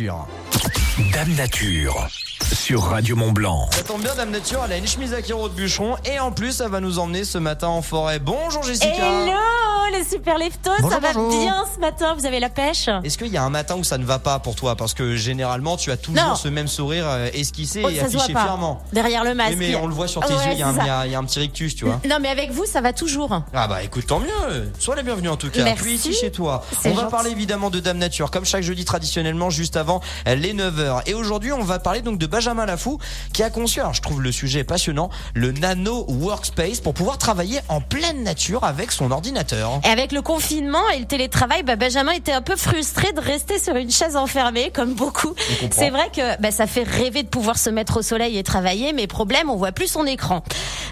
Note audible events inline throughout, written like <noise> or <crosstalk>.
Dame Nature sur Radio Mont Blanc. Ça tombe bien, Dame Nature, elle a une chemise à carreaux de bûcheron et en plus, elle va nous emmener ce matin en forêt. Bonjour Jessica Hello les super leftos, Bonjour, ça va bonjour. bien ce matin, vous avez la pêche? Est-ce qu'il y a un matin où ça ne va pas pour toi? Parce que généralement, tu as toujours Non. ce même sourire euh, esquissé Oh, et affiché fièrement. Derrière le masque. Mais on le voit sur tes Ouais, yeux, il y, a un- y a- petit rictus, tu vois. Non mais avec vous ça va toujours. Ah bah écoute, tant mieux. Sois la bienvenue en tout cas. Merci. Puis ici chez toi. On va parler évidemment de Dame Nature, comme chaque jeudi traditionnellement, juste avant les 9h. Et aujourd'hui, on va parler donc de Benjamin Lafou, qui a conçu, alors je trouve le sujet passionnant, le Nano Workspace pour pouvoir travailler en pleine nature avec son ordinateur. Et avec le confinement et le télétravail, bah, Benjamin était un peu frustré de rester sur une chaise enfermée, comme beaucoup. C'est vrai que bah, ça fait rêver de pouvoir se mettre au soleil et travailler, mais problème, on voit plus son écran.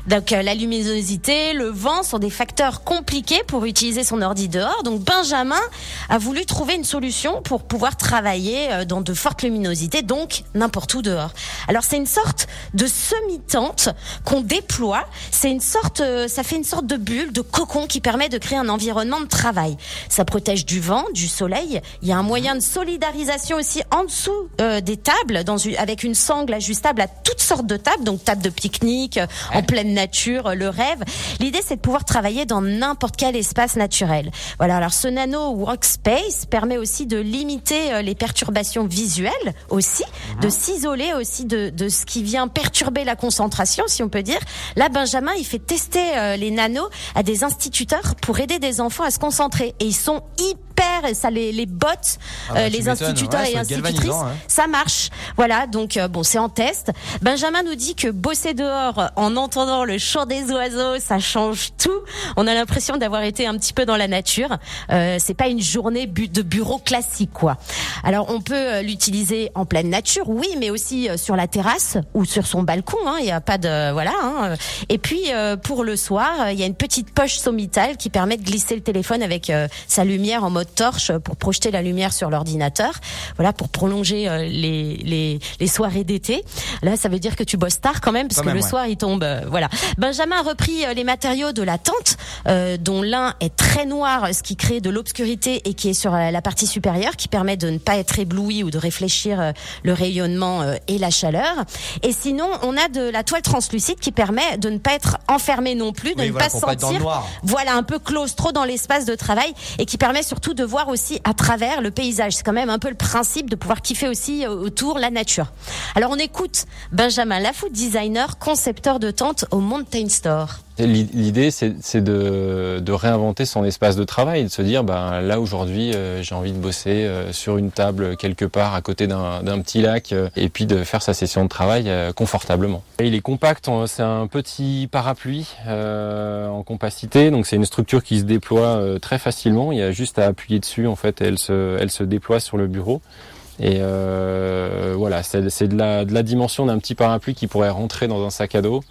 Donc euh, la luminosité, le vent sont des facteurs compliqués pour utiliser son ordi dehors. Donc Benjamin a voulu trouver une solution pour pouvoir travailler euh, dans de fortes luminosités, donc n'importe où dehors. Alors c'est une sorte de semi-tente qu'on déploie. C'est une sorte, euh, ça fait une sorte de bulle, de cocon qui permet de créer un environnement de travail. Ça protège du vent, du soleil. Il y a un moyen de solidarisation aussi en dessous euh, des tables, dans une, avec une sangle ajustable à toutes sortes de tables, donc table de pique-nique, euh, en pleine nature, euh, le rêve. L'idée c'est de pouvoir travailler dans n'importe quel espace naturel. Voilà. Alors ce nano workspace permet aussi de limiter les perturbations visuelles aussi, de s'isoler aussi de, de ce qui vient perturber la concentration, si on peut dire. Là, Benjamin, il fait tester les nanos à des instituteurs pour aider des enfants à se concentrer. Et ils sont hyper, ça les, les bottes, Ah bah, euh, les instituteurs Ouais, et institutrices, hein. ça marche. Voilà, donc euh, bon, c'est en test. Benjamin nous dit que bosser dehors en entendant le chant des oiseaux, ça change tout. On a l'impression d'avoir été un petit peu dans la nature. Euh, c'est pas une journée bu- de bureau classique, quoi. Alors on peut l'utiliser en pleine nature, oui, mais aussi sur la terrasse ou sur son balcon. hein. Il n'y a pas de voilà. hein. Et puis pour le soir, il y a une petite poche sommitale qui permet de glisser le téléphone avec euh, sa lumière en mode torche pour projeter la lumière sur l'ordinateur. Voilà, pour prolonger euh, les, les les soirées d'été. Là, ça veut dire que tu bosses tard quand même, parce Quand que même, le ouais. soir il tombe. euh, voilà. Benjamin a repris les matériaux de la tente, dont l'un est très noir, ce qui crée de l'obscurité et qui est sur la partie supérieure, qui permet de ne pas être ébloui ou de réfléchir le rayonnement et la chaleur. Et sinon, on a de la toile translucide qui permet de ne pas être enfermé non plus, de Oui, ne voilà, pas pour pas être dans le sentir noir. voilà un peu claustro dans l'espace de travail et qui permet surtout de voir aussi à travers le paysage. C'est quand même un peu le principe de pouvoir kiffer aussi euh, autour la nature. Alors on écoute Benjamin Lafoot, designer, concepteur de tentes au Mountain Store. L'idée, c'est de, réinventer son espace de travail, de se dire, ben, là aujourd'hui, euh, j'ai envie de bosser euh, sur une table quelque part à côté d'un petit lac, euh, et puis de faire sa session de travail confortablement. Il est compact, on- c'est un petit parapluie en compacité, donc c'est une structure qui se déploie très facilement. Il y a juste à appuyer dessus, en fait, elle se, déploie sur le bureau. Et voilà, c'est de la dimension d'un petit parapluie qui pourrait rentrer dans un sac à dos.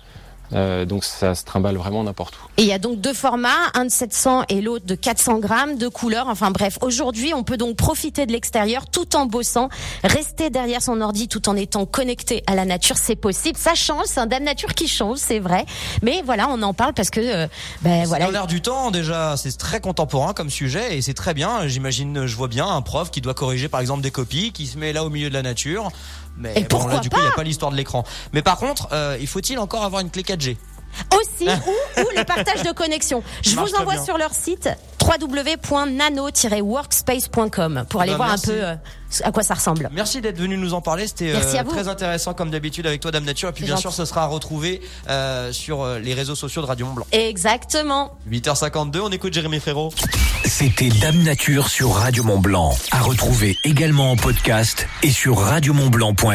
Euh, donc ça se trimballe vraiment n'importe où. Et il y a donc deux formats, un de 700 et l'autre de 400 grammes, deux couleurs. Enfin bref, aujourd'hui, on peut donc profiter de l'extérieur tout en bossant, rester derrière son ordi tout en étant connecté à la nature. C'est possible, ça change, c'est un dame nature qui change, c'est vrai. Mais voilà, on en parle parce que, euh, ben C'est voilà. l'air du temps déjà, c'est très contemporain comme sujet et c'est très bien. J'imagine, je vois bien un prof qui doit corriger par exemple des copies, qui se met là au milieu de la nature. Mais Et bon, pourquoi là du coup, il n'y a pas l'histoire de l'écran. Mais par contre, euh, il faut-il encore avoir une clé 4G aussi ou, ou le partage de connexion. <laughs> Je vous envoie sur leur site www.nano-workspace.com pour aller Ben, voir merci. un peu euh, à quoi ça ressemble. Merci d'être venu nous en parler, c'était euh, très intéressant comme d'habitude avec toi Dame Nature et puis bien gentil. sûr ce sera à retrouver euh, sur euh, les réseaux sociaux de Radio Mont Blanc. Exactement. 8h52, on écoute Jérémy Frérot. C'était Dame Nature sur Radio Mont Blanc. À retrouver également en podcast et sur radiomontblanc.fr.